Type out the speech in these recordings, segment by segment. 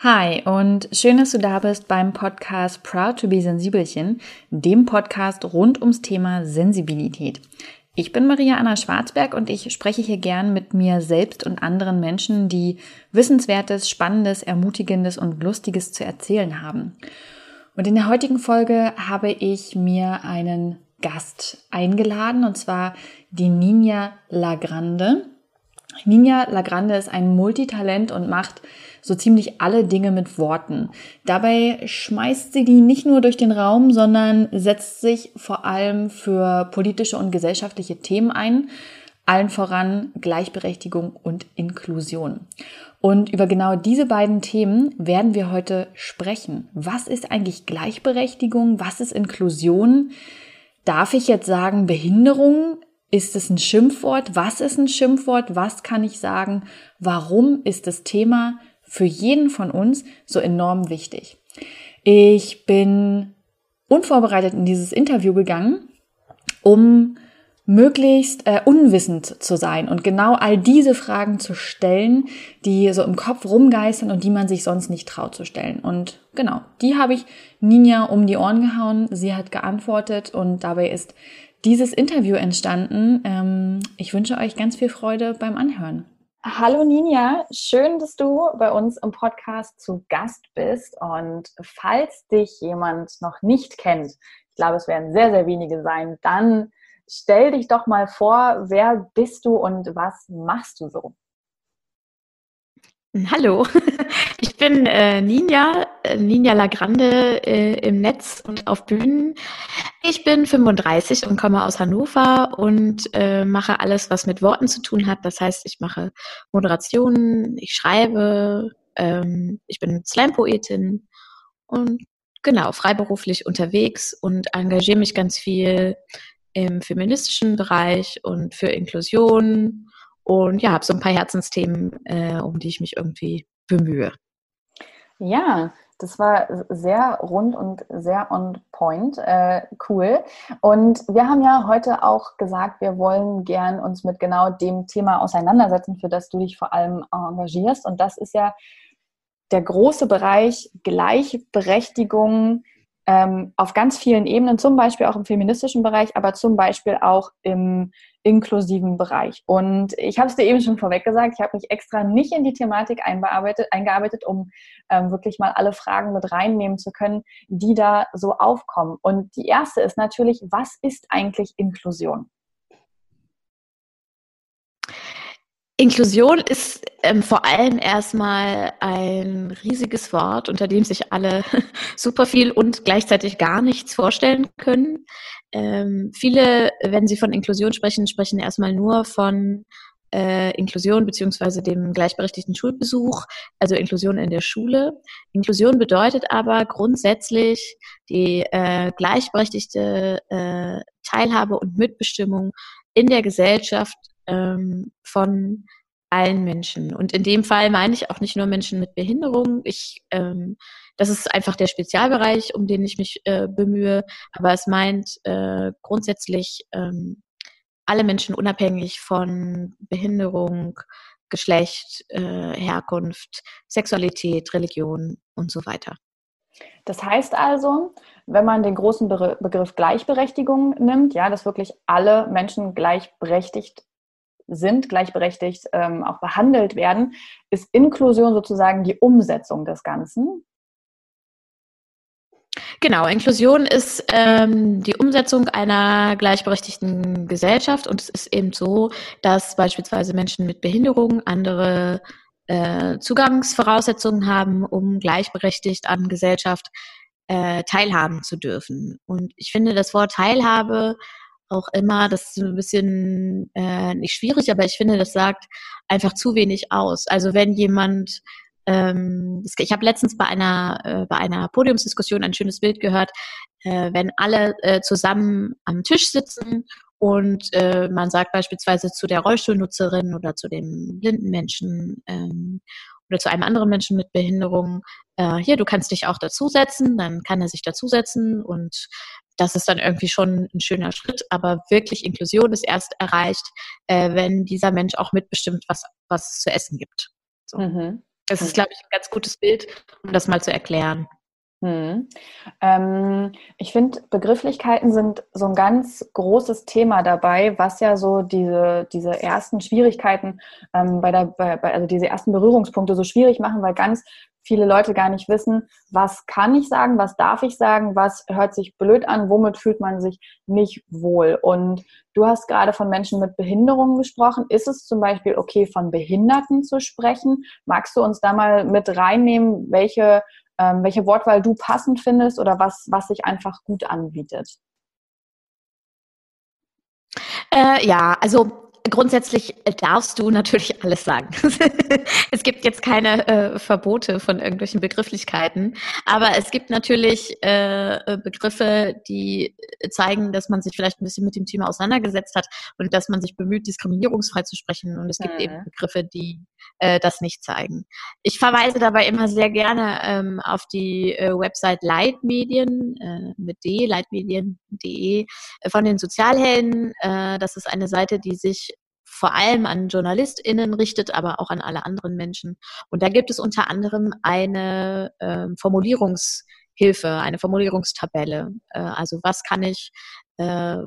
Hi und schön, dass du da bist beim Podcast Proud to be Sensibelchen, dem Podcast rund ums Thema Sensibilität. Ich bin Maria Anna Schwarzberg und ich spreche hier gern mit mir selbst und anderen Menschen, die Wissenswertes, Spannendes, Ermutigendes und Lustiges zu erzählen haben. Und in der heutigen Folge habe ich mir einen Gast eingeladen und zwar die Ninja Lagrande. Ninja Lagrande ist ein Multitalent und macht so ziemlich alle Dinge mit Worten. Dabei schmeißt sie die nicht nur durch den Raum, sondern setzt sich vor allem für politische und gesellschaftliche Themen ein, allen voran Gleichberechtigung und Inklusion. Und über genau diese beiden Themen werden wir heute sprechen. Was ist eigentlich Gleichberechtigung? Was ist Inklusion? Darf ich jetzt sagen Behinderung? Ist es ein Schimpfwort? Was ist ein Schimpfwort? Was kann ich sagen? Warum ist das Thema für jeden von uns so enorm wichtig. Ich bin unvorbereitet in dieses Interview gegangen, um möglichst äh, unwissend zu sein und genau all diese Fragen zu stellen, die so im Kopf rumgeistern und die man sich sonst nicht traut zu stellen. Und genau, die habe ich Ninja um die Ohren gehauen. Sie hat geantwortet und dabei ist dieses Interview entstanden. Ähm, ich wünsche euch ganz viel Freude beim Anhören. Hallo Ninja, schön, dass du bei uns im Podcast zu Gast bist. Und falls dich jemand noch nicht kennt, ich glaube, es werden sehr, sehr wenige sein, dann stell dich doch mal vor, wer bist du und was machst du so? Hallo, ich bin äh, Ninja, äh, Ninja Lagrande äh, im Netz und auf Bühnen. Ich bin 35 und komme aus Hannover und äh, mache alles, was mit Worten zu tun hat. Das heißt, ich mache Moderationen, ich schreibe, ähm, ich bin Slam-Poetin und genau, freiberuflich unterwegs und engagiere mich ganz viel im feministischen Bereich und für Inklusion und ja, habe so ein paar Herzensthemen, äh, um die ich mich irgendwie bemühe. Ja, das war sehr rund und sehr on point. Äh, cool. Und wir haben ja heute auch gesagt, wir wollen gern uns mit genau dem Thema auseinandersetzen, für das du dich vor allem engagierst. Und das ist ja der große Bereich Gleichberechtigung ähm, auf ganz vielen Ebenen, zum Beispiel auch im feministischen Bereich, aber zum Beispiel auch im inklusiven Bereich. Und ich habe es dir eben schon vorweg gesagt, ich habe mich extra nicht in die Thematik eingearbeitet, um ähm, wirklich mal alle Fragen mit reinnehmen zu können, die da so aufkommen. Und die erste ist natürlich, was ist eigentlich Inklusion? Inklusion ist ähm, vor allem erstmal ein riesiges Wort, unter dem sich alle super viel und gleichzeitig gar nichts vorstellen können. Ähm, viele, wenn sie von Inklusion sprechen, sprechen erstmal nur von äh, Inklusion beziehungsweise dem gleichberechtigten Schulbesuch, also Inklusion in der Schule. Inklusion bedeutet aber grundsätzlich die äh, gleichberechtigte äh, Teilhabe und Mitbestimmung in der Gesellschaft ähm, von allen Menschen. Und in dem Fall meine ich auch nicht nur Menschen mit Behinderung. Ich, ähm, das ist einfach der Spezialbereich, um den ich mich äh, bemühe. Aber es meint äh, grundsätzlich ähm, alle Menschen unabhängig von Behinderung, Geschlecht, äh, Herkunft, Sexualität, Religion und so weiter. Das heißt also, wenn man den großen Begriff Gleichberechtigung nimmt, ja, dass wirklich alle Menschen gleichberechtigt sind, gleichberechtigt ähm, auch behandelt werden, ist Inklusion sozusagen die Umsetzung des Ganzen. Genau, Inklusion ist ähm, die Umsetzung einer gleichberechtigten Gesellschaft und es ist eben so, dass beispielsweise Menschen mit Behinderung andere äh, Zugangsvoraussetzungen haben, um gleichberechtigt an Gesellschaft äh, teilhaben zu dürfen. Und ich finde, das Wort Teilhabe auch immer, das ist ein bisschen äh, nicht schwierig, aber ich finde, das sagt einfach zu wenig aus. Also wenn jemand ähm, ich habe letztens bei einer äh, bei einer Podiumsdiskussion ein schönes Bild gehört, äh, wenn alle äh, zusammen am Tisch sitzen und man sagt beispielsweise zu der Rollstuhlnutzerin oder zu dem blinden Menschen ähm, oder zu einem anderen Menschen mit Behinderung, hier, du kannst dich auch dazusetzen, dann kann er sich dazusetzen und das ist dann irgendwie schon ein schöner Schritt, aber wirklich Inklusion ist erst erreicht, äh, wenn dieser Mensch auch mitbestimmt, was, was es zu essen gibt. So. Mhm. Das ist, glaube ich, ein ganz gutes Bild, um das mal zu erklären. Hm. Ähm, ich finde, Begrifflichkeiten sind so ein ganz großes Thema dabei, was ja so diese, diese ersten Schwierigkeiten ähm, bei der, bei, also diese ersten Berührungspunkte so schwierig machen, weil ganz viele Leute gar nicht wissen, was kann ich sagen, was darf ich sagen, was hört sich blöd an, womit fühlt man sich nicht wohl. Und du hast gerade von Menschen mit Behinderungen gesprochen. Ist es zum Beispiel okay, von Behinderten zu sprechen? Magst du uns da mal mit reinnehmen, welche ähm, welche Wortwahl du passend findest oder was, was sich einfach gut anbietet. Äh, ja, also Grundsätzlich darfst du natürlich alles sagen. es gibt jetzt keine äh, Verbote von irgendwelchen Begrifflichkeiten, aber es gibt natürlich äh, Begriffe, die zeigen, dass man sich vielleicht ein bisschen mit dem Thema auseinandergesetzt hat und dass man sich bemüht, diskriminierungsfrei zu sprechen. Und es gibt mhm. eben Begriffe, die äh, das nicht zeigen. Ich verweise dabei immer sehr gerne ähm, auf die äh, Website Leitmedien äh, mit d, leitmedien.de äh, von den Sozialhelden. Äh, das ist eine Seite, die sich vor allem an JournalistInnen richtet, aber auch an alle anderen Menschen. Und da gibt es unter anderem eine äh, Formulierungshilfe, eine Formulierungstabelle. Äh, also was kann ich äh,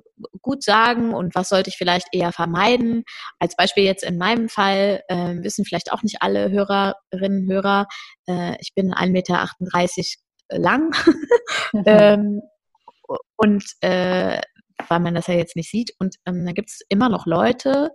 gut sagen und was sollte ich vielleicht eher vermeiden. Als Beispiel jetzt in meinem Fall äh, wissen vielleicht auch nicht alle Hörerinnen und Hörer, äh, ich bin 1,38 Meter lang. Mhm. ähm, und äh, weil man das ja jetzt nicht sieht. Und ähm, da gibt es immer noch Leute,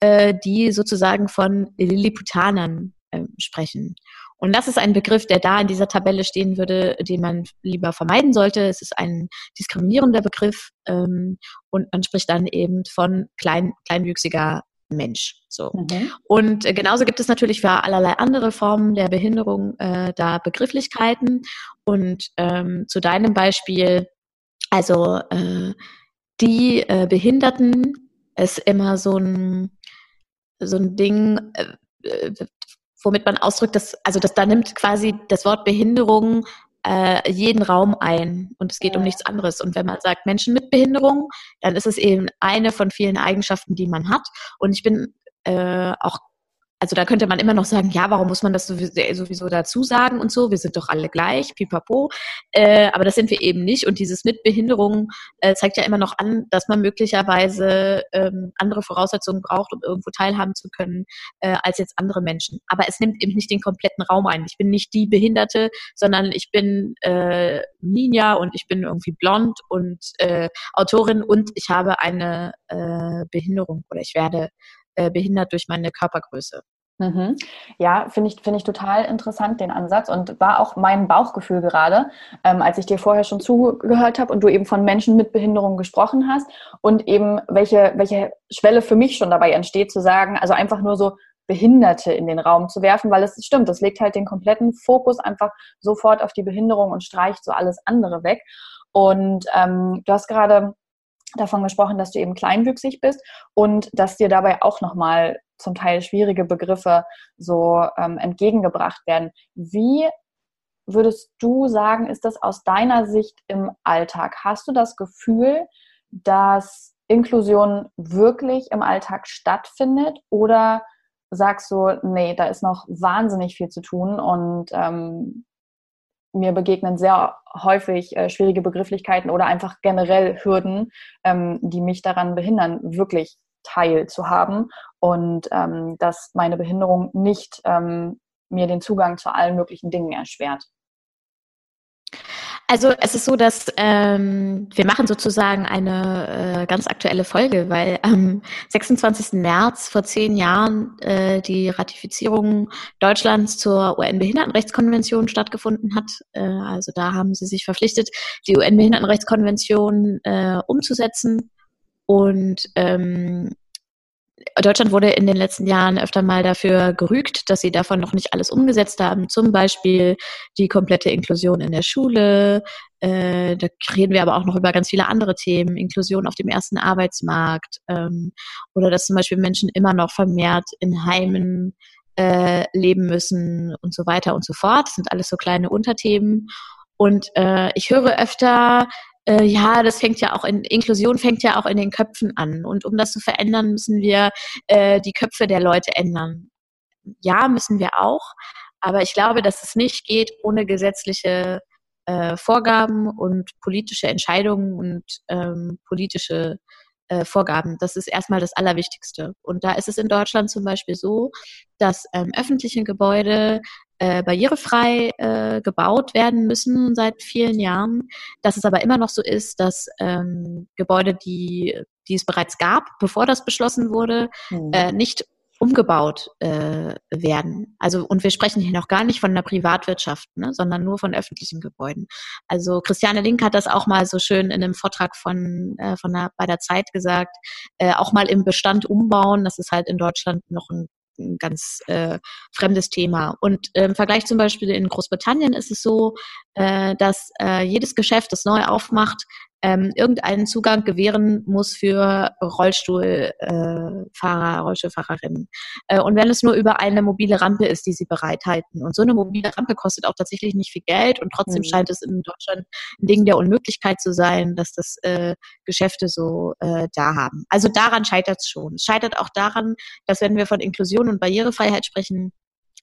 äh, die sozusagen von Lilliputanern äh, sprechen. Und das ist ein Begriff, der da in dieser Tabelle stehen würde, den man lieber vermeiden sollte. Es ist ein diskriminierender Begriff ähm, und man spricht dann eben von klein, kleinwüchsiger Mensch. So. Mhm. Und äh, genauso gibt es natürlich für allerlei andere Formen der Behinderung äh, da Begrifflichkeiten. Und ähm, zu deinem Beispiel, also äh, die äh, Behinderten ist immer so ein, so ein Ding, äh, äh, womit man ausdrückt, dass, also das da nimmt quasi das Wort Behinderung äh, jeden Raum ein und es geht ja. um nichts anderes. Und wenn man sagt Menschen mit Behinderung, dann ist es eben eine von vielen Eigenschaften, die man hat. Und ich bin äh, auch also da könnte man immer noch sagen, ja, warum muss man das sowieso dazu sagen und so? Wir sind doch alle gleich, pipapo. Äh, aber das sind wir eben nicht. Und dieses mit Behinderung äh, zeigt ja immer noch an, dass man möglicherweise ähm, andere Voraussetzungen braucht, um irgendwo teilhaben zu können, äh, als jetzt andere Menschen. Aber es nimmt eben nicht den kompletten Raum ein. Ich bin nicht die Behinderte, sondern ich bin äh, Ninja und ich bin irgendwie blond und äh, Autorin und ich habe eine äh, Behinderung oder ich werde äh, behindert durch meine Körpergröße. Mhm. Ja, finde ich, finde ich total interessant, den Ansatz. Und war auch mein Bauchgefühl gerade, ähm, als ich dir vorher schon zugehört habe und du eben von Menschen mit Behinderung gesprochen hast und eben welche, welche Schwelle für mich schon dabei entsteht, zu sagen, also einfach nur so Behinderte in den Raum zu werfen, weil es stimmt, das legt halt den kompletten Fokus einfach sofort auf die Behinderung und streicht so alles andere weg. Und ähm, du hast gerade davon gesprochen, dass du eben kleinwüchsig bist und dass dir dabei auch nochmal zum Teil schwierige Begriffe so ähm, entgegengebracht werden. Wie würdest du sagen, ist das aus deiner Sicht im Alltag? Hast du das Gefühl, dass Inklusion wirklich im Alltag stattfindet oder sagst du, nee, da ist noch wahnsinnig viel zu tun und ähm, mir begegnen sehr häufig äh, schwierige Begrifflichkeiten oder einfach generell Hürden, ähm, die mich daran behindern, wirklich teilzuhaben und ähm, dass meine Behinderung nicht ähm, mir den Zugang zu allen möglichen Dingen erschwert. Also es ist so, dass ähm, wir machen sozusagen eine äh, ganz aktuelle Folge, weil am 26. März vor zehn Jahren äh, die Ratifizierung Deutschlands zur UN-Behindertenrechtskonvention stattgefunden hat. Äh, also da haben sie sich verpflichtet, die UN-Behindertenrechtskonvention äh, umzusetzen. Und ähm, Deutschland wurde in den letzten Jahren öfter mal dafür gerügt, dass sie davon noch nicht alles umgesetzt haben. Zum Beispiel die komplette Inklusion in der Schule. Äh, da reden wir aber auch noch über ganz viele andere Themen. Inklusion auf dem ersten Arbeitsmarkt. Ähm, oder dass zum Beispiel Menschen immer noch vermehrt in Heimen äh, leben müssen und so weiter und so fort. Das sind alles so kleine Unterthemen. Und äh, ich höre öfter, äh, ja, das fängt ja auch in, Inklusion fängt ja auch in den Köpfen an. Und um das zu verändern, müssen wir äh, die Köpfe der Leute ändern. Ja, müssen wir auch. Aber ich glaube, dass es nicht geht ohne gesetzliche äh, Vorgaben und politische Entscheidungen und ähm, politische äh, Vorgaben. Das ist erstmal das Allerwichtigste. Und da ist es in Deutschland zum Beispiel so, dass ähm, öffentliche Gebäude äh, barrierefrei äh, gebaut werden müssen seit vielen Jahren. Dass es aber immer noch so ist, dass ähm, Gebäude, die, die es bereits gab, bevor das beschlossen wurde, mhm. äh, nicht umgebaut äh, werden. Also und wir sprechen hier noch gar nicht von einer Privatwirtschaft, ne, sondern nur von öffentlichen Gebäuden. Also Christiane Link hat das auch mal so schön in einem Vortrag von äh, von der, bei der Zeit gesagt, äh, auch mal im Bestand umbauen. Das ist halt in Deutschland noch ein ein ganz äh, fremdes Thema. Und im Vergleich zum Beispiel in Großbritannien ist es so, äh, dass äh, jedes Geschäft, das neu aufmacht, ähm, irgendeinen Zugang gewähren muss für Rollstuhlfahrer, äh, Rollstuhlfahrerinnen. Äh, und wenn es nur über eine mobile Rampe ist, die sie bereithalten. Und so eine mobile Rampe kostet auch tatsächlich nicht viel Geld und trotzdem mhm. scheint es in Deutschland ein Ding der Unmöglichkeit zu sein, dass das äh, Geschäfte so äh, da haben. Also daran scheitert es schon. Es scheitert auch daran, dass wenn wir von Inklusion und Barrierefreiheit sprechen,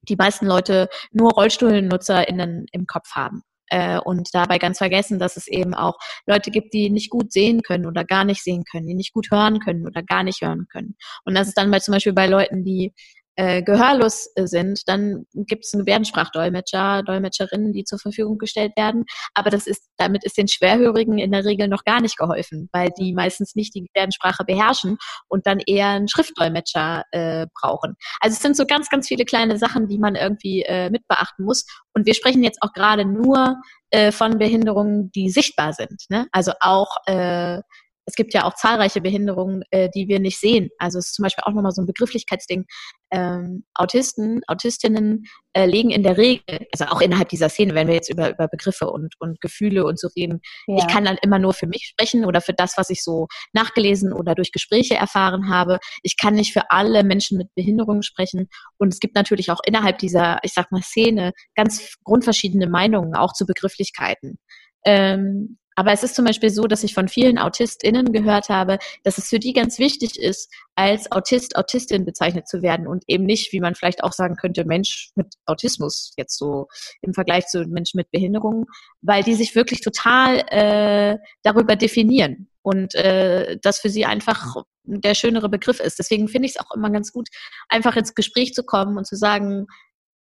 die meisten Leute nur RollstuhlnutzerInnen im Kopf haben äh, und dabei ganz vergessen, dass es eben auch Leute gibt, die nicht gut sehen können oder gar nicht sehen können, die nicht gut hören können oder gar nicht hören können. Und das ist dann bei zum Beispiel bei Leuten, die äh, gehörlos sind, dann gibt es einen Gebärdensprachdolmetscher, Dolmetscherinnen, die zur Verfügung gestellt werden. Aber das ist, damit ist den Schwerhörigen in der Regel noch gar nicht geholfen, weil die meistens nicht die Gebärdensprache beherrschen und dann eher einen Schriftdolmetscher äh, brauchen. Also es sind so ganz, ganz viele kleine Sachen, die man irgendwie äh, mit beachten muss. Und wir sprechen jetzt auch gerade nur äh, von Behinderungen, die sichtbar sind. Ne? Also auch äh, es gibt ja auch zahlreiche Behinderungen, äh, die wir nicht sehen. Also es ist zum Beispiel auch nochmal so ein Begrifflichkeitsding. Ähm, Autisten, Autistinnen äh, legen in der Regel, also auch innerhalb dieser Szene, wenn wir jetzt über, über Begriffe und, und Gefühle und so reden, ja. ich kann dann immer nur für mich sprechen oder für das, was ich so nachgelesen oder durch Gespräche erfahren habe. Ich kann nicht für alle Menschen mit Behinderungen sprechen. Und es gibt natürlich auch innerhalb dieser, ich sag mal, Szene ganz grundverschiedene Meinungen, auch zu Begrifflichkeiten. Ähm, aber es ist zum Beispiel so, dass ich von vielen AutistInnen gehört habe, dass es für die ganz wichtig ist, als Autist, Autistin bezeichnet zu werden und eben nicht, wie man vielleicht auch sagen könnte, Mensch mit Autismus, jetzt so im Vergleich zu Menschen mit Behinderungen, weil die sich wirklich total äh, darüber definieren und äh, das für sie einfach der schönere Begriff ist. Deswegen finde ich es auch immer ganz gut, einfach ins Gespräch zu kommen und zu sagen,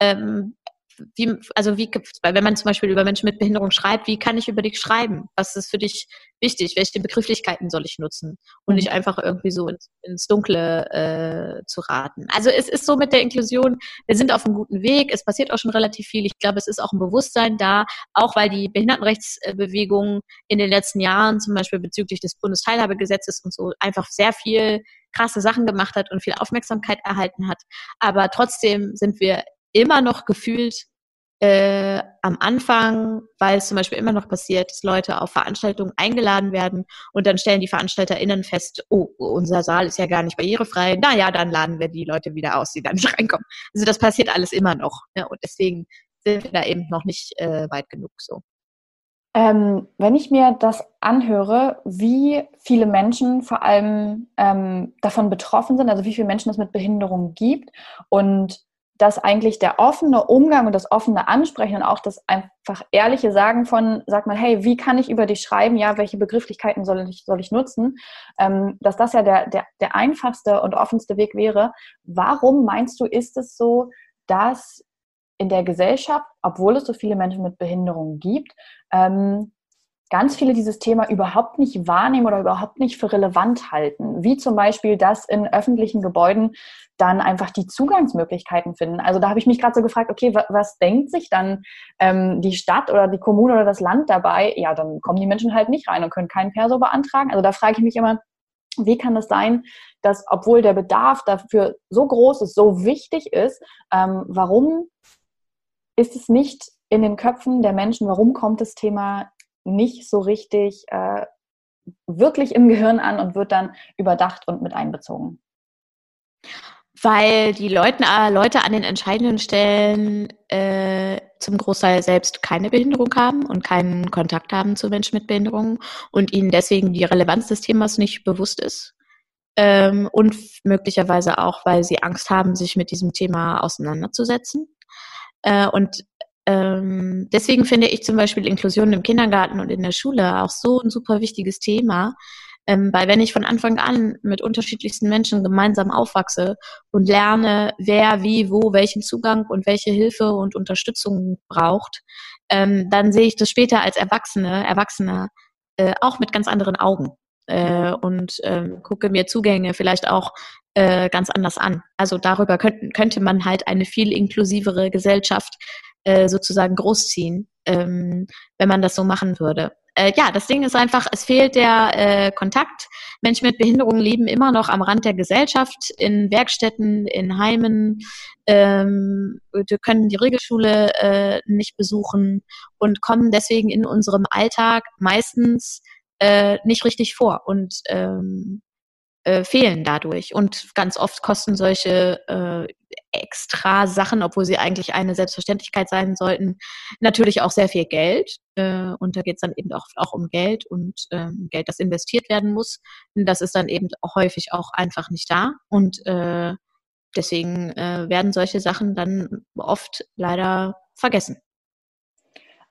ähm, wie, also wie, wenn man zum Beispiel über Menschen mit Behinderung schreibt, wie kann ich über dich schreiben? Was ist für dich wichtig? Welche Begrifflichkeiten soll ich nutzen? Und nicht mhm. einfach irgendwie so ins, ins Dunkle äh, zu raten. Also es ist so mit der Inklusion, wir sind auf einem guten Weg, es passiert auch schon relativ viel. Ich glaube, es ist auch ein Bewusstsein da, auch weil die Behindertenrechtsbewegung in den letzten Jahren, zum Beispiel bezüglich des Bundesteilhabegesetzes und so, einfach sehr viel krasse Sachen gemacht hat und viel Aufmerksamkeit erhalten hat. Aber trotzdem sind wir immer noch gefühlt äh, am Anfang, weil es zum Beispiel immer noch passiert, dass Leute auf Veranstaltungen eingeladen werden und dann stellen die VeranstalterInnen fest, oh, unser Saal ist ja gar nicht barrierefrei. Naja, dann laden wir die Leute wieder aus, die da nicht reinkommen. Also das passiert alles immer noch. Ne? Und deswegen sind wir da eben noch nicht äh, weit genug so. Ähm, wenn ich mir das anhöre, wie viele Menschen vor allem ähm, davon betroffen sind, also wie viele Menschen es mit Behinderung gibt und dass eigentlich der offene Umgang und das offene Ansprechen und auch das einfach ehrliche Sagen von, sag mal, hey, wie kann ich über dich schreiben? Ja, welche Begrifflichkeiten soll ich, soll ich nutzen? Ähm, dass das ja der, der, der einfachste und offenste Weg wäre. Warum meinst du, ist es so, dass in der Gesellschaft, obwohl es so viele Menschen mit Behinderungen gibt, ähm, ganz viele dieses Thema überhaupt nicht wahrnehmen oder überhaupt nicht für relevant halten. Wie zum Beispiel, dass in öffentlichen Gebäuden dann einfach die Zugangsmöglichkeiten finden. Also da habe ich mich gerade so gefragt, okay, was denkt sich dann ähm, die Stadt oder die Kommune oder das Land dabei? Ja, dann kommen die Menschen halt nicht rein und können keinen Perso beantragen. Also da frage ich mich immer, wie kann es sein, dass obwohl der Bedarf dafür so groß ist, so wichtig ist, ähm, warum ist es nicht in den Köpfen der Menschen, warum kommt das Thema nicht so richtig äh, wirklich im Gehirn an und wird dann überdacht und mit einbezogen? Weil die Leute, äh, Leute an den entscheidenden Stellen äh, zum Großteil selbst keine Behinderung haben und keinen Kontakt haben zu Menschen mit Behinderung und ihnen deswegen die Relevanz des Themas nicht bewusst ist. Ähm, und möglicherweise auch, weil sie Angst haben, sich mit diesem Thema auseinanderzusetzen. Äh, und ähm, deswegen finde ich zum Beispiel Inklusion im Kindergarten und in der Schule auch so ein super wichtiges Thema. Ähm, weil wenn ich von Anfang an mit unterschiedlichsten Menschen gemeinsam aufwachse und lerne, wer wie wo welchen Zugang und welche Hilfe und Unterstützung braucht, ähm, dann sehe ich das später als Erwachsene, Erwachsener äh, auch mit ganz anderen Augen äh, und ähm, gucke mir Zugänge vielleicht auch äh, ganz anders an. Also darüber könnte, könnte man halt eine viel inklusivere Gesellschaft äh, sozusagen großziehen, ähm, wenn man das so machen würde. Äh, ja, das Ding ist einfach, es fehlt der äh, Kontakt. Menschen mit Behinderungen leben immer noch am Rand der Gesellschaft, in Werkstätten, in Heimen. Ähm, können die Regelschule äh, nicht besuchen und kommen deswegen in unserem Alltag meistens äh, nicht richtig vor und ähm, äh, fehlen dadurch. Und ganz oft kosten solche äh, extra Sachen, obwohl sie eigentlich eine Selbstverständlichkeit sein sollten, natürlich auch sehr viel Geld. Äh, und da geht es dann eben auch, auch um Geld und ähm, Geld, das investiert werden muss. Und das ist dann eben häufig auch einfach nicht da. Und äh, deswegen äh, werden solche Sachen dann oft leider vergessen.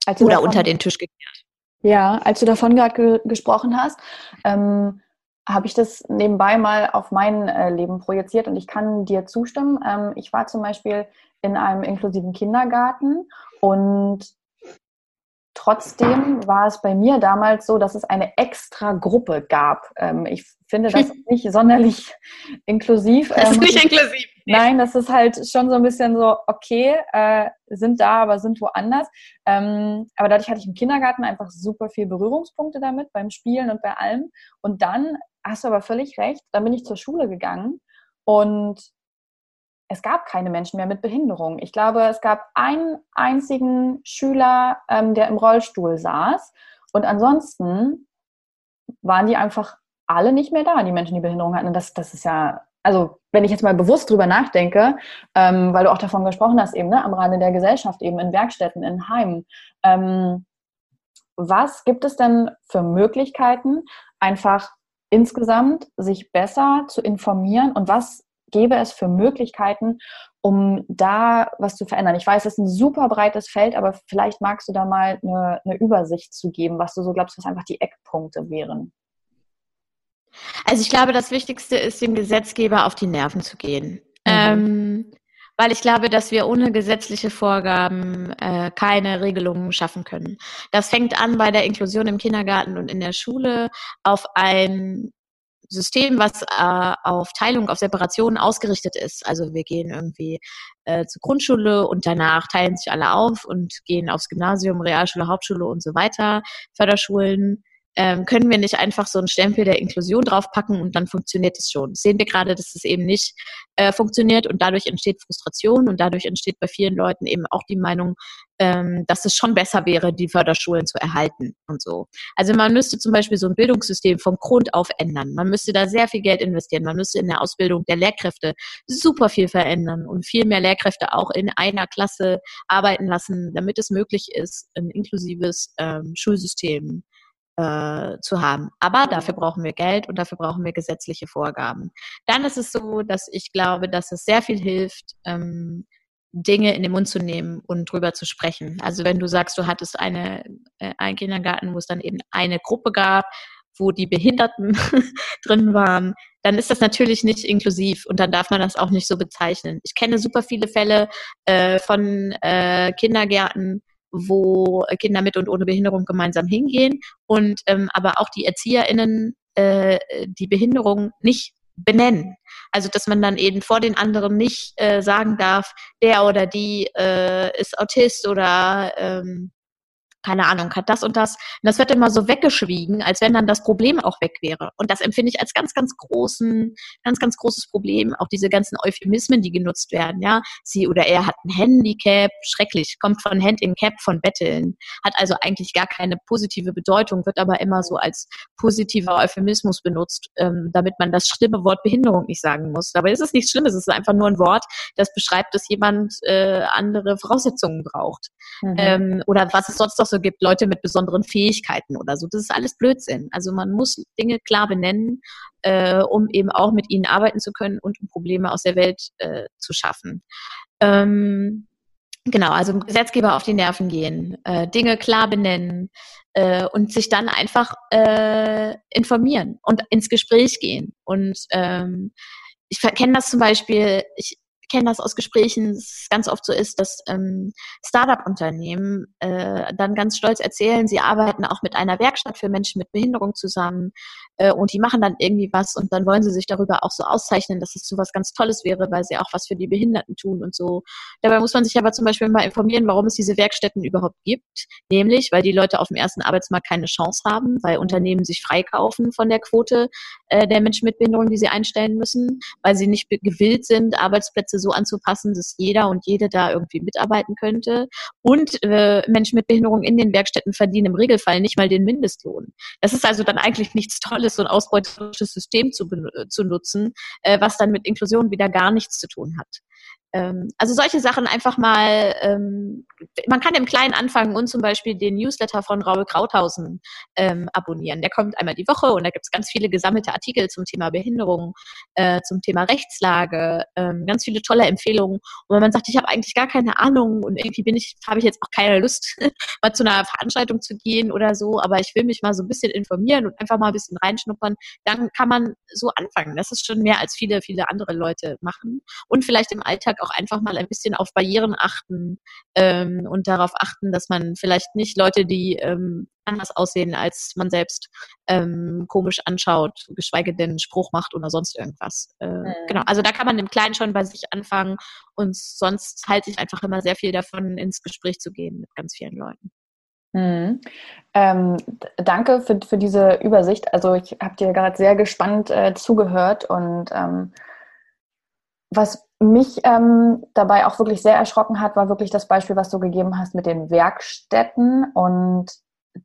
Also Oder unter den Tisch gekehrt. Ja, als du davon gerade ge gesprochen hast, ähm, habe ich das nebenbei mal auf mein äh, Leben projiziert und ich kann dir zustimmen. Ähm, ich war zum Beispiel in einem inklusiven Kindergarten und trotzdem war es bei mir damals so, dass es eine extra Gruppe gab. Ähm, ich finde das nicht sonderlich inklusiv. Das ist ähm, nicht inklusiv. Nein, das ist halt schon so ein bisschen so, okay, äh, sind da, aber sind woanders. Ähm, aber dadurch hatte ich im Kindergarten einfach super viel Berührungspunkte damit, beim Spielen und bei allem. Und dann hast du aber völlig recht, dann bin ich zur Schule gegangen und es gab keine Menschen mehr mit Behinderung. Ich glaube, es gab einen einzigen Schüler, ähm, der im Rollstuhl saß. Und ansonsten waren die einfach alle nicht mehr da, die Menschen, die Behinderung hatten. Und das, das ist ja, also wenn ich jetzt mal bewusst drüber nachdenke, ähm, weil du auch davon gesprochen hast, eben ne, am Rande der Gesellschaft, eben in Werkstätten, in Heimen. Ähm, was gibt es denn für Möglichkeiten, einfach insgesamt sich besser zu informieren und was gäbe es für Möglichkeiten, um da was zu verändern? Ich weiß, es ist ein super breites Feld, aber vielleicht magst du da mal eine, eine Übersicht zu geben, was du so glaubst, was einfach die Eckpunkte wären. Also ich glaube, das Wichtigste ist, dem Gesetzgeber auf die Nerven zu gehen. Mhm. Ähm, weil ich glaube, dass wir ohne gesetzliche Vorgaben äh, keine Regelungen schaffen können. Das fängt an bei der Inklusion im Kindergarten und in der Schule auf ein System, was äh, auf Teilung, auf Separation ausgerichtet ist. Also wir gehen irgendwie äh, zur Grundschule und danach teilen sich alle auf und gehen aufs Gymnasium, Realschule, Hauptschule und so weiter, Förderschulen ähm, können wir nicht einfach so einen Stempel der Inklusion draufpacken und dann funktioniert es schon. sehen wir gerade, dass es eben nicht äh, funktioniert und dadurch entsteht Frustration und dadurch entsteht bei vielen Leuten eben auch die Meinung, ähm, dass es schon besser wäre, die Förderschulen zu erhalten und so. Also man müsste zum Beispiel so ein Bildungssystem vom Grund auf ändern. Man müsste da sehr viel Geld investieren. Man müsste in der Ausbildung der Lehrkräfte super viel verändern und viel mehr Lehrkräfte auch in einer Klasse arbeiten lassen, damit es möglich ist, ein inklusives ähm, Schulsystem äh, zu haben. Aber dafür brauchen wir Geld und dafür brauchen wir gesetzliche Vorgaben. Dann ist es so, dass ich glaube, dass es sehr viel hilft, ähm, Dinge in den Mund zu nehmen und drüber zu sprechen. Also wenn du sagst, du hattest eine, äh, einen Kindergarten, wo es dann eben eine Gruppe gab, wo die Behinderten drin waren, dann ist das natürlich nicht inklusiv und dann darf man das auch nicht so bezeichnen. Ich kenne super viele Fälle äh, von äh, Kindergärten, wo Kinder mit und ohne Behinderung gemeinsam hingehen und ähm, aber auch die ErzieherInnen äh, die Behinderung nicht benennen. Also dass man dann eben vor den anderen nicht äh, sagen darf, der oder die äh, ist Autist oder ähm, keine Ahnung, hat das und das. Und das wird immer so weggeschwiegen, als wenn dann das Problem auch weg wäre. Und das empfinde ich als ganz, ganz großen, ganz, ganz großes Problem. Auch diese ganzen Euphemismen, die genutzt werden, ja. Sie oder er hat ein Handicap, schrecklich, kommt von Hand in Cap, von Betteln, hat also eigentlich gar keine positive Bedeutung, wird aber immer so als positiver Euphemismus benutzt, ähm, damit man das schlimme Wort Behinderung nicht sagen muss. Aber es ist nichts Schlimmes, es ist einfach nur ein Wort, das beschreibt, dass jemand äh, andere Voraussetzungen braucht. Mhm. Ähm, oder was es sonst noch so gibt, Leute mit besonderen Fähigkeiten oder so. Das ist alles Blödsinn. Also man muss Dinge klar benennen, äh, um eben auch mit ihnen arbeiten zu können und um Probleme aus der Welt äh, zu schaffen. Ähm, Genau, also Gesetzgeber auf die Nerven gehen, äh, Dinge klar benennen äh, und sich dann einfach äh, informieren und ins Gespräch gehen. Und ähm, ich kenne das zum Beispiel, ich kenne das aus Gesprächen, dass es ganz oft so ist, dass ähm, Startup-Unternehmen äh, dann ganz stolz erzählen, sie arbeiten auch mit einer Werkstatt für Menschen mit Behinderung zusammen äh, und die machen dann irgendwie was und dann wollen sie sich darüber auch so auszeichnen, dass es so was ganz Tolles wäre, weil sie auch was für die Behinderten tun und so. Dabei muss man sich aber zum Beispiel mal informieren, warum es diese Werkstätten überhaupt gibt, nämlich weil die Leute auf dem ersten Arbeitsmarkt keine Chance haben, weil Unternehmen sich freikaufen von der Quote äh, der Menschen mit Behinderung, die sie einstellen müssen, weil sie nicht gewillt sind, Arbeitsplätze so anzupassen, dass jeder und jede da irgendwie mitarbeiten könnte. Und äh, Menschen mit Behinderung in den Werkstätten verdienen im Regelfall nicht mal den Mindestlohn. Das ist also dann eigentlich nichts Tolles, so ein ausbeuterisches System zu, zu nutzen, äh, was dann mit Inklusion wieder gar nichts zu tun hat. Ähm, also solche Sachen einfach mal, ähm, man kann im Kleinen anfangen und zum Beispiel den Newsletter von Raul Krauthausen ähm, abonnieren. Der kommt einmal die Woche und da gibt es ganz viele gesammelte Artikel zum Thema Behinderung, äh, zum Thema Rechtslage, ähm, ganz viele tolle Empfehlungen. Und wenn man sagt, ich habe eigentlich gar keine Ahnung und irgendwie bin ich, habe ich jetzt auch keine Lust, mal zu einer Veranstaltung zu gehen oder so, aber ich will mich mal so ein bisschen informieren und einfach mal ein bisschen reinschnuppern, dann kann man so anfangen. Das ist schon mehr als viele, viele andere Leute machen. Und vielleicht im Alltag auch einfach mal ein bisschen auf Barrieren achten ähm, und darauf achten, dass man vielleicht nicht Leute, die ähm, anders aussehen als man selbst, ähm, komisch anschaut, geschweige denn Spruch macht oder sonst irgendwas. Äh, mhm. Genau, also da kann man im Kleinen schon bei sich anfangen und sonst halte ich einfach immer sehr viel davon, ins Gespräch zu gehen mit ganz vielen Leuten. Mhm. Ähm, danke für, für diese Übersicht. Also ich habe dir gerade sehr gespannt äh, zugehört und ähm, was mich ähm, dabei auch wirklich sehr erschrocken hat, war wirklich das Beispiel, was du gegeben hast mit den Werkstätten und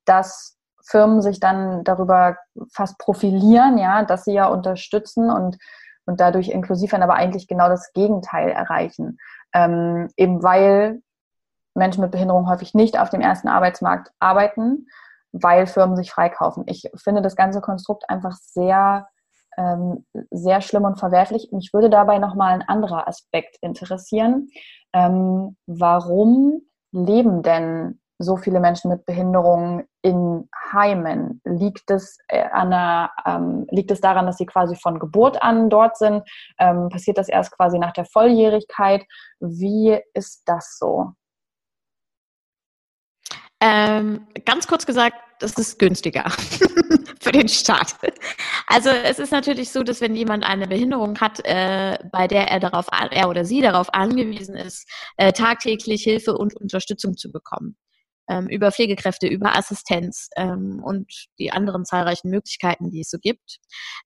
dass Firmen sich dann darüber fast profilieren, ja, dass sie ja unterstützen und, und dadurch inklusiv werden, aber eigentlich genau das Gegenteil erreichen. Ähm, eben weil Menschen mit Behinderung häufig nicht auf dem ersten Arbeitsmarkt arbeiten, weil Firmen sich freikaufen. Ich finde das ganze Konstrukt einfach sehr ähm, sehr schlimm und verwerflich. Mich würde dabei nochmal ein anderer Aspekt interessieren. Ähm, warum leben denn so viele Menschen mit Behinderungen in Heimen? Liegt es, äh, an einer, ähm, liegt es daran, dass sie quasi von Geburt an dort sind? Ähm, passiert das erst quasi nach der Volljährigkeit? Wie ist das so? Ähm, ganz kurz gesagt, das ist günstiger für den Staat. Also es ist natürlich so, dass wenn jemand eine Behinderung hat, äh, bei der er darauf, er oder sie darauf angewiesen ist, äh, tagtäglich Hilfe und Unterstützung zu bekommen ähm, über Pflegekräfte, über Assistenz ähm, und die anderen zahlreichen Möglichkeiten, die es so gibt,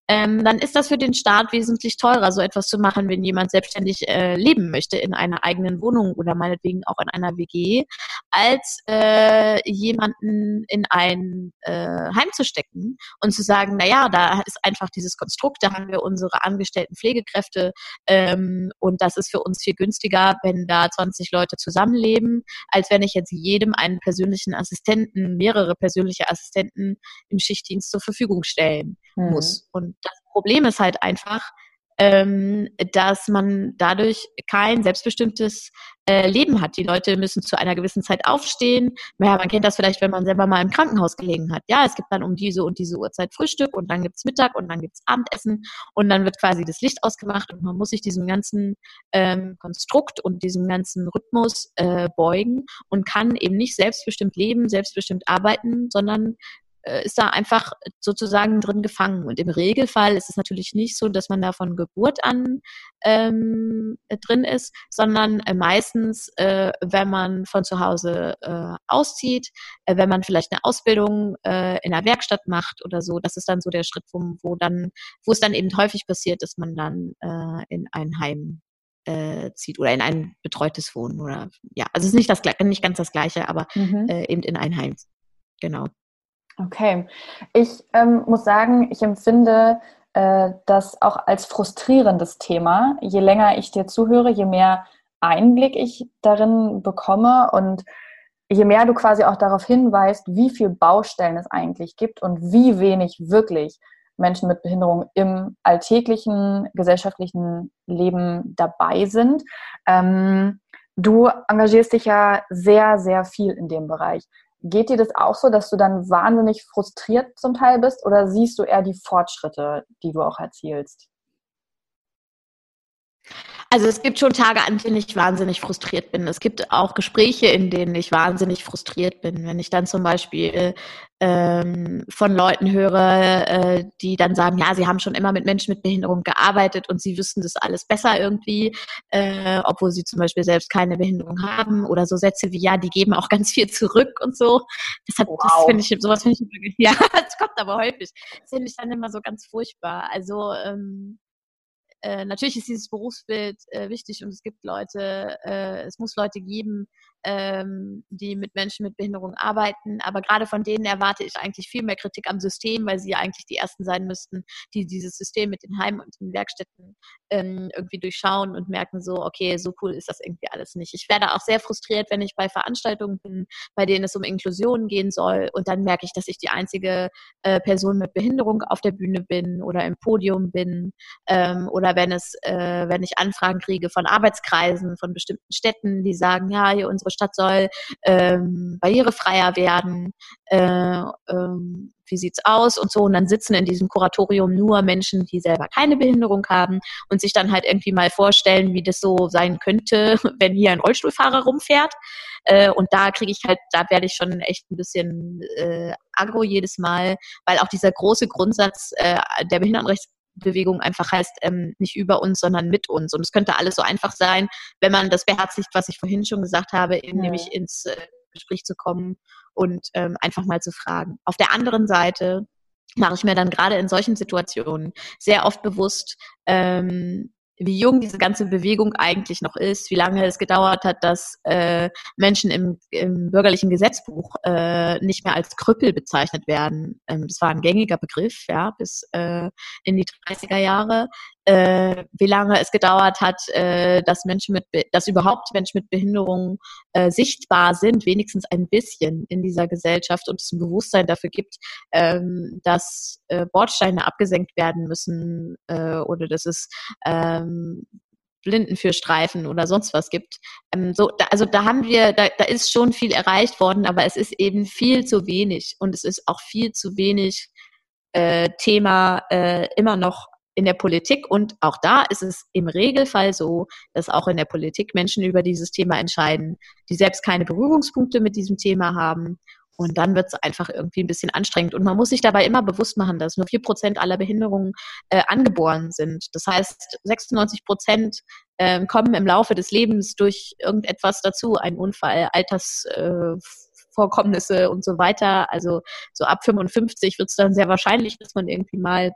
ähm, dann ist das für den Staat wesentlich teurer, so etwas zu machen, wenn jemand selbstständig äh, leben möchte in einer eigenen Wohnung oder meinetwegen auch in einer WG, als äh, jemanden in ein äh, Heim zu stecken und zu sagen, na ja, da ist einfach dieses Konstrukt, da haben wir unsere angestellten Pflegekräfte ähm, und das ist für uns viel günstiger, wenn da 20 Leute zusammenleben, als wenn ich jetzt jedem einen persönlichen Assistenten, mehrere persönliche Assistenten im Schichtdienst zur Verfügung stellen mhm. muss. Und das Problem ist halt einfach, dass man dadurch kein selbstbestimmtes äh, Leben hat. Die Leute müssen zu einer gewissen Zeit aufstehen. Naja, man kennt das vielleicht, wenn man selber mal im Krankenhaus gelegen hat. Ja, es gibt dann um diese und diese Uhrzeit Frühstück und dann gibt's Mittag und dann gibt's Abendessen und dann wird quasi das Licht ausgemacht und man muss sich diesem ganzen ähm, Konstrukt und diesem ganzen Rhythmus äh, beugen und kann eben nicht selbstbestimmt leben, selbstbestimmt arbeiten, sondern ist da einfach sozusagen drin gefangen. Und im Regelfall ist es natürlich nicht so, dass man da von Geburt an ähm, drin ist, sondern äh, meistens, äh, wenn man von zu Hause äh, auszieht, äh, wenn man vielleicht eine Ausbildung äh, in einer Werkstatt macht oder so, das ist dann so der Schritt, wo, wo dann, wo es dann eben häufig passiert, dass man dann äh, in ein Heim äh, zieht oder in ein betreutes Wohnen oder ja, also es ist nicht das nicht ganz das gleiche, aber mhm. äh, eben in ein Heim. Genau. Okay. Ich ähm, muss sagen, ich empfinde äh, das auch als frustrierendes Thema. Je länger ich dir zuhöre, je mehr Einblick ich darin bekomme und je mehr du quasi auch darauf hinweist, wie viel Baustellen es eigentlich gibt und wie wenig wirklich Menschen mit Behinderung im alltäglichen gesellschaftlichen Leben dabei sind, ähm, Du engagierst dich ja sehr, sehr viel in dem Bereich. Geht dir das auch so, dass du dann wahnsinnig frustriert zum Teil bist oder siehst du eher die Fortschritte, die du auch erzielst? Also es gibt schon Tage, an denen ich wahnsinnig frustriert bin. Es gibt auch Gespräche, in denen ich wahnsinnig frustriert bin. Wenn ich dann zum Beispiel ähm, von Leuten höre, äh, die dann sagen, ja, sie haben schon immer mit Menschen mit Behinderung gearbeitet und sie wüssten das alles besser irgendwie, äh, obwohl sie zum Beispiel selbst keine Behinderung haben oder so Sätze wie, ja, die geben auch ganz viel zurück und so. Das, wow. das finde ich, sowas finde ich, ja, das kommt aber häufig. Das finde ich dann immer so ganz furchtbar. Also, ähm, äh, natürlich ist dieses Berufsbild äh, wichtig und es gibt Leute, äh, es muss Leute geben, ähm, die mit Menschen mit Behinderung arbeiten. Aber gerade von denen erwarte ich eigentlich viel mehr Kritik am System, weil sie ja eigentlich die Ersten sein müssten, die dieses System mit den Heimen und den Werkstätten ähm, irgendwie durchschauen und merken so, okay, so cool ist das irgendwie alles nicht. Ich werde auch sehr frustriert, wenn ich bei Veranstaltungen bin, bei denen es um Inklusion gehen soll und dann merke ich, dass ich die einzige äh, Person mit Behinderung auf der Bühne bin oder im Podium bin ähm, oder wenn es, äh, wenn ich Anfragen kriege von Arbeitskreisen, von bestimmten Städten, die sagen, ja, hier unsere Stadt soll ähm, barrierefreier werden. Äh, ähm, wie sieht's aus und so. Und dann sitzen in diesem Kuratorium nur Menschen, die selber keine Behinderung haben und sich dann halt irgendwie mal vorstellen, wie das so sein könnte, wenn hier ein Rollstuhlfahrer rumfährt. Äh, und da kriege ich halt, da werde ich schon echt ein bisschen äh, aggro jedes Mal, weil auch dieser große Grundsatz äh, der Behindertenrechts Bewegung einfach heißt, ähm, nicht über uns, sondern mit uns. Und es könnte alles so einfach sein, wenn man das beherzigt, was ich vorhin schon gesagt habe, eben ja. nämlich ins äh, Gespräch zu kommen und ähm, einfach mal zu fragen. Auf der anderen Seite mache ich mir dann gerade in solchen Situationen sehr oft bewusst, ähm, wie jung diese ganze Bewegung eigentlich noch ist, wie lange es gedauert hat, dass äh, Menschen im, im bürgerlichen Gesetzbuch äh, nicht mehr als Krüppel bezeichnet werden. Ähm, das war ein gängiger Begriff, ja, bis äh, in die 30er Jahre äh, wie lange es gedauert hat, äh, dass Menschen mit, dass überhaupt Menschen mit Behinderung äh, sichtbar sind, wenigstens ein bisschen in dieser Gesellschaft und es ein Bewusstsein dafür gibt, ähm, dass äh, Bordsteine abgesenkt werden müssen äh, oder dass es ähm, Blinden für Streifen oder sonst was gibt. Ähm, so, da, also da haben wir, da, da ist schon viel erreicht worden, aber es ist eben viel zu wenig und es ist auch viel zu wenig äh, Thema äh, immer noch in der Politik und auch da ist es im Regelfall so, dass auch in der Politik Menschen über dieses Thema entscheiden, die selbst keine Berührungspunkte mit diesem Thema haben. Und dann wird es einfach irgendwie ein bisschen anstrengend. Und man muss sich dabei immer bewusst machen, dass nur vier Prozent aller Behinderungen äh, angeboren sind. Das heißt, 96 Prozent äh, kommen im Laufe des Lebens durch irgendetwas dazu, ein Unfall, Altersvorkommnisse äh, und so weiter. Also so ab 55 wird es dann sehr wahrscheinlich, dass man irgendwie mal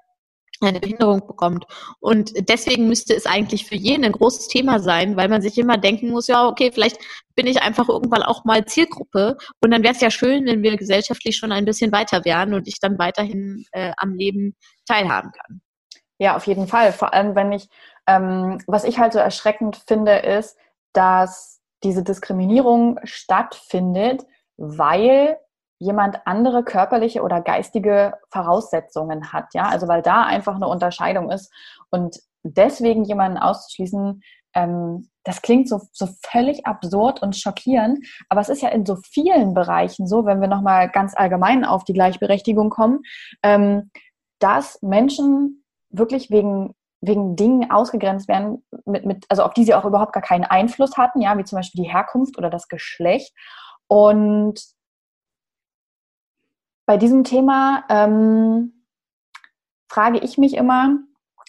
eine Behinderung bekommt. Und deswegen müsste es eigentlich für jeden ein großes Thema sein, weil man sich immer denken muss, ja, okay, vielleicht bin ich einfach irgendwann auch mal Zielgruppe. Und dann wäre es ja schön, wenn wir gesellschaftlich schon ein bisschen weiter wären und ich dann weiterhin äh, am Leben teilhaben kann. Ja, auf jeden Fall. Vor allem, wenn ich, ähm, was ich halt so erschreckend finde, ist, dass diese Diskriminierung stattfindet, weil jemand andere körperliche oder geistige Voraussetzungen hat, ja, also weil da einfach eine Unterscheidung ist. Und deswegen jemanden auszuschließen, ähm, das klingt so, so völlig absurd und schockierend, aber es ist ja in so vielen Bereichen so, wenn wir nochmal ganz allgemein auf die Gleichberechtigung kommen, ähm, dass Menschen wirklich wegen wegen Dingen ausgegrenzt werden, mit, mit, also auf die sie auch überhaupt gar keinen Einfluss hatten, ja, wie zum Beispiel die Herkunft oder das Geschlecht. Und bei diesem Thema ähm, frage ich mich immer,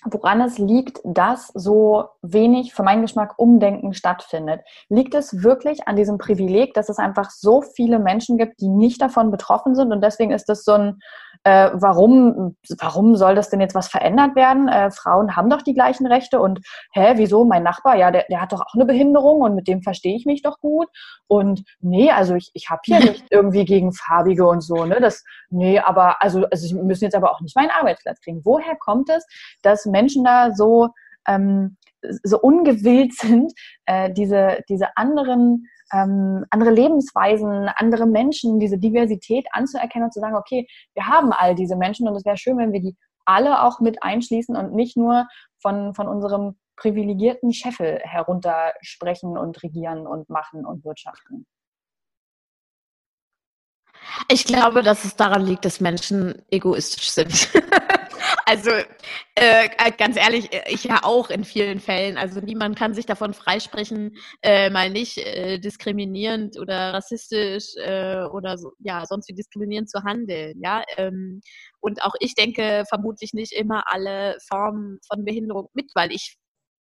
woran es liegt, dass so wenig für meinen Geschmack Umdenken stattfindet. Liegt es wirklich an diesem Privileg, dass es einfach so viele Menschen gibt, die nicht davon betroffen sind und deswegen ist das so ein äh, warum, warum soll das denn jetzt was verändert werden? Äh, Frauen haben doch die gleichen Rechte und hä, wieso? Mein Nachbar, ja, der, der hat doch auch eine Behinderung und mit dem verstehe ich mich doch gut. Und nee, also ich, ich habe hier nicht irgendwie gegen Farbige und so, ne? Das, nee, aber also, also sie müssen jetzt aber auch nicht meinen Arbeitsplatz kriegen. Woher kommt es, dass Menschen da so ähm, so ungewillt sind, äh, diese, diese anderen ähm, andere Lebensweisen, andere Menschen, diese Diversität anzuerkennen und zu sagen, okay, wir haben all diese Menschen und es wäre schön, wenn wir die alle auch mit einschließen und nicht nur von, von unserem privilegierten Scheffel heruntersprechen und regieren und machen und wirtschaften? Ich glaube, dass es daran liegt, dass Menschen egoistisch sind. also äh, ganz ehrlich, ich ja auch in vielen Fällen. Also niemand kann sich davon freisprechen, äh, mal nicht äh, diskriminierend oder rassistisch äh, oder so, ja sonst wie diskriminierend zu handeln. Ja, ähm, und auch ich denke vermutlich nicht immer alle Formen von Behinderung mit, weil ich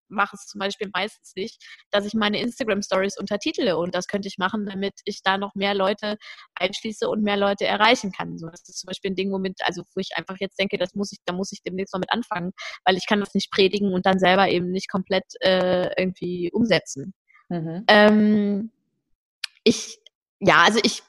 mache es zum Beispiel meistens nicht, dass ich meine Instagram-Stories untertitele und das könnte ich machen, damit ich da noch mehr Leute einschließe und mehr Leute erreichen kann. So, das ist zum Beispiel ein Ding, womit, also wo ich einfach jetzt denke, das muss ich, da muss ich demnächst mal mit anfangen, weil ich kann das nicht predigen und dann selber eben nicht komplett äh, irgendwie umsetzen. Mhm. Ähm, ich, ja, also ich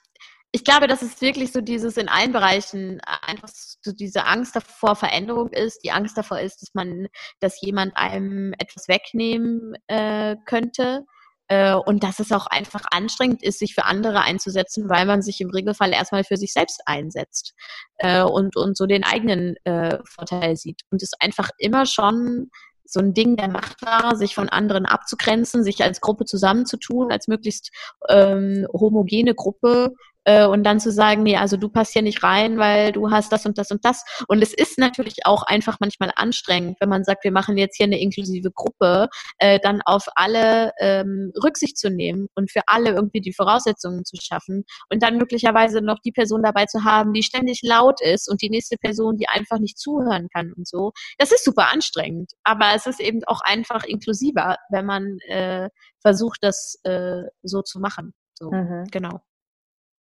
ich glaube, dass es wirklich so dieses in allen Bereichen einfach so diese Angst davor Veränderung ist, die Angst davor ist, dass man, dass jemand einem etwas wegnehmen äh, könnte. Äh, und dass es auch einfach anstrengend ist, sich für andere einzusetzen, weil man sich im Regelfall erstmal für sich selbst einsetzt äh, und, und so den eigenen äh, Vorteil sieht. Und es einfach immer schon so ein Ding der Macht war, sich von anderen abzugrenzen, sich als Gruppe zusammenzutun, als möglichst ähm, homogene Gruppe äh, und dann zu sagen, nee, also du passt hier nicht rein, weil du hast das und das und das. Und es ist natürlich auch einfach manchmal anstrengend, wenn man sagt, wir machen jetzt hier eine inklusive Gruppe, äh, dann auf alle ähm, Rücksicht zu nehmen und für alle irgendwie die Voraussetzungen zu schaffen und dann möglicherweise noch die Person dabei zu haben, die ständig laut ist und die nächste Person, die einfach nicht zuhören kann und so. Das ist super anstrengend, aber es ist eben auch einfach inklusiver, wenn man äh, versucht, das äh, so zu machen. So, mhm. genau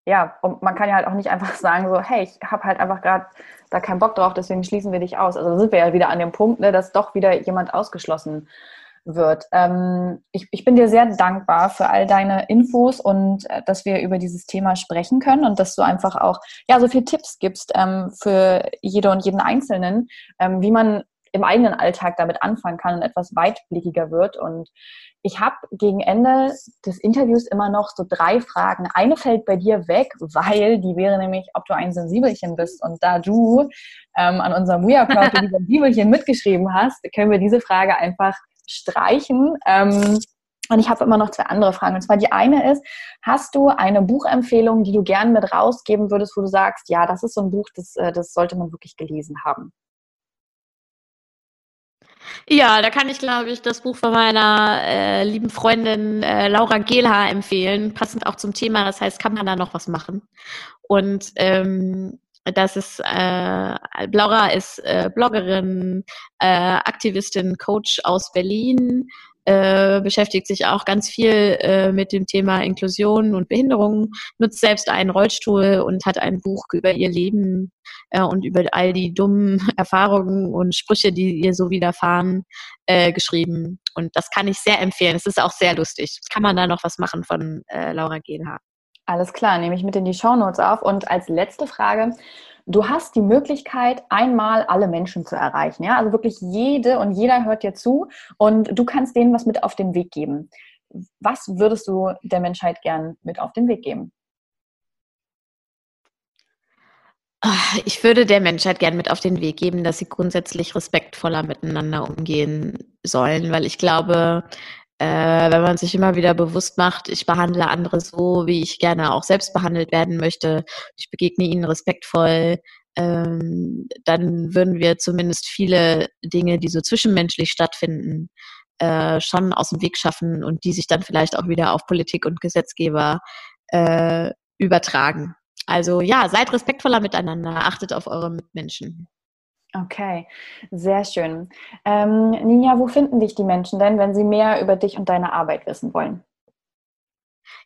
ja, und man kann ja halt auch nicht einfach sagen, so, hey, ich habe halt einfach gerade da keinen Bock drauf, deswegen schließen wir dich aus. Also da sind wir ja wieder an dem Punkt, ne, dass doch wieder jemand ausgeschlossen wird. Ähm, ich, ich bin dir sehr dankbar für all deine Infos und äh, dass wir über dieses Thema sprechen können und dass du einfach auch ja so viele Tipps gibst ähm, für jede und jeden Einzelnen, ähm, wie man im eigenen Alltag damit anfangen kann und etwas weitblickiger wird. Und ich habe gegen Ende des Interviews immer noch so drei Fragen. Eine fällt bei dir weg, weil die wäre nämlich, ob du ein Sensibelchen bist. Und da du ähm, an unserem We Are Proud ein Sensibelchen mitgeschrieben hast, können wir diese Frage einfach streichen. Ähm, und ich habe immer noch zwei andere Fragen. Und zwar die eine ist, hast du eine Buchempfehlung, die du gern mit rausgeben würdest, wo du sagst, ja, das ist so ein Buch, das, äh, das sollte man wirklich gelesen haben? Ja, da kann ich, glaube ich, das Buch von meiner äh, lieben Freundin äh, Laura Gehlhaar empfehlen, passend auch zum Thema. Das heißt, kann man da noch was machen? Und ähm, das ist äh, Laura ist äh, Bloggerin, äh, Aktivistin, Coach aus Berlin, äh, beschäftigt sich auch ganz viel äh, mit dem Thema Inklusion und Behinderung, nutzt selbst einen Rollstuhl und hat ein Buch über ihr Leben äh, und über all die dummen Erfahrungen und Sprüche, die ihr so widerfahren, äh, geschrieben. Und das kann ich sehr empfehlen. Es ist auch sehr lustig. Kann man da noch was machen von äh, Laura Gehlhardt? Alles klar, nehme ich mit in die Shownotes auf. Und als letzte Frage, du hast die Möglichkeit, einmal alle Menschen zu erreichen. Ja, also wirklich jede und jeder hört dir zu und du kannst denen was mit auf den Weg geben. Was würdest du der Menschheit gern mit auf den Weg geben? Ich würde der Menschheit gern mit auf den Weg geben, dass sie grundsätzlich respektvoller miteinander umgehen sollen, weil ich glaube, äh, wenn man sich immer wieder bewusst macht, ich behandle andere so, wie ich gerne auch selbst behandelt werden möchte, ich begegne ihnen respektvoll, ähm, dann würden wir zumindest viele Dinge, die so zwischenmenschlich stattfinden, äh, schon aus dem Weg schaffen und die sich dann vielleicht auch wieder auf Politik und Gesetzgeber äh, übertragen. Also ja, seid respektvoller miteinander, achtet auf eure Mitmenschen. Okay, sehr schön. Ähm, Ninja, wo finden dich die Menschen denn, wenn sie mehr über dich und deine Arbeit wissen wollen?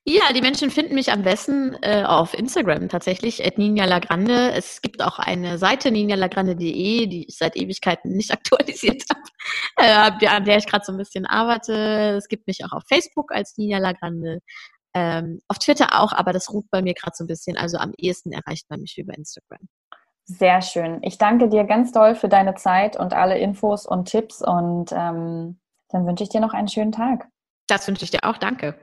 Ja, die Menschen finden mich am besten äh, auf Instagram tatsächlich, at Ninja Lagrande. Es gibt auch eine Seite ninjalagrande.de, die ich seit Ewigkeiten nicht aktualisiert habe, äh, an der ich gerade so ein bisschen arbeite. Es gibt mich auch auf Facebook als Ninja Lagrande. Ähm, auf Twitter auch, aber das ruht bei mir gerade so ein bisschen. Also am ehesten erreicht man mich über Instagram. Sehr schön. Ich danke dir ganz doll für deine Zeit und alle Infos und Tipps und ähm, dann wünsche ich dir noch einen schönen Tag. Das wünsche ich dir auch. Danke.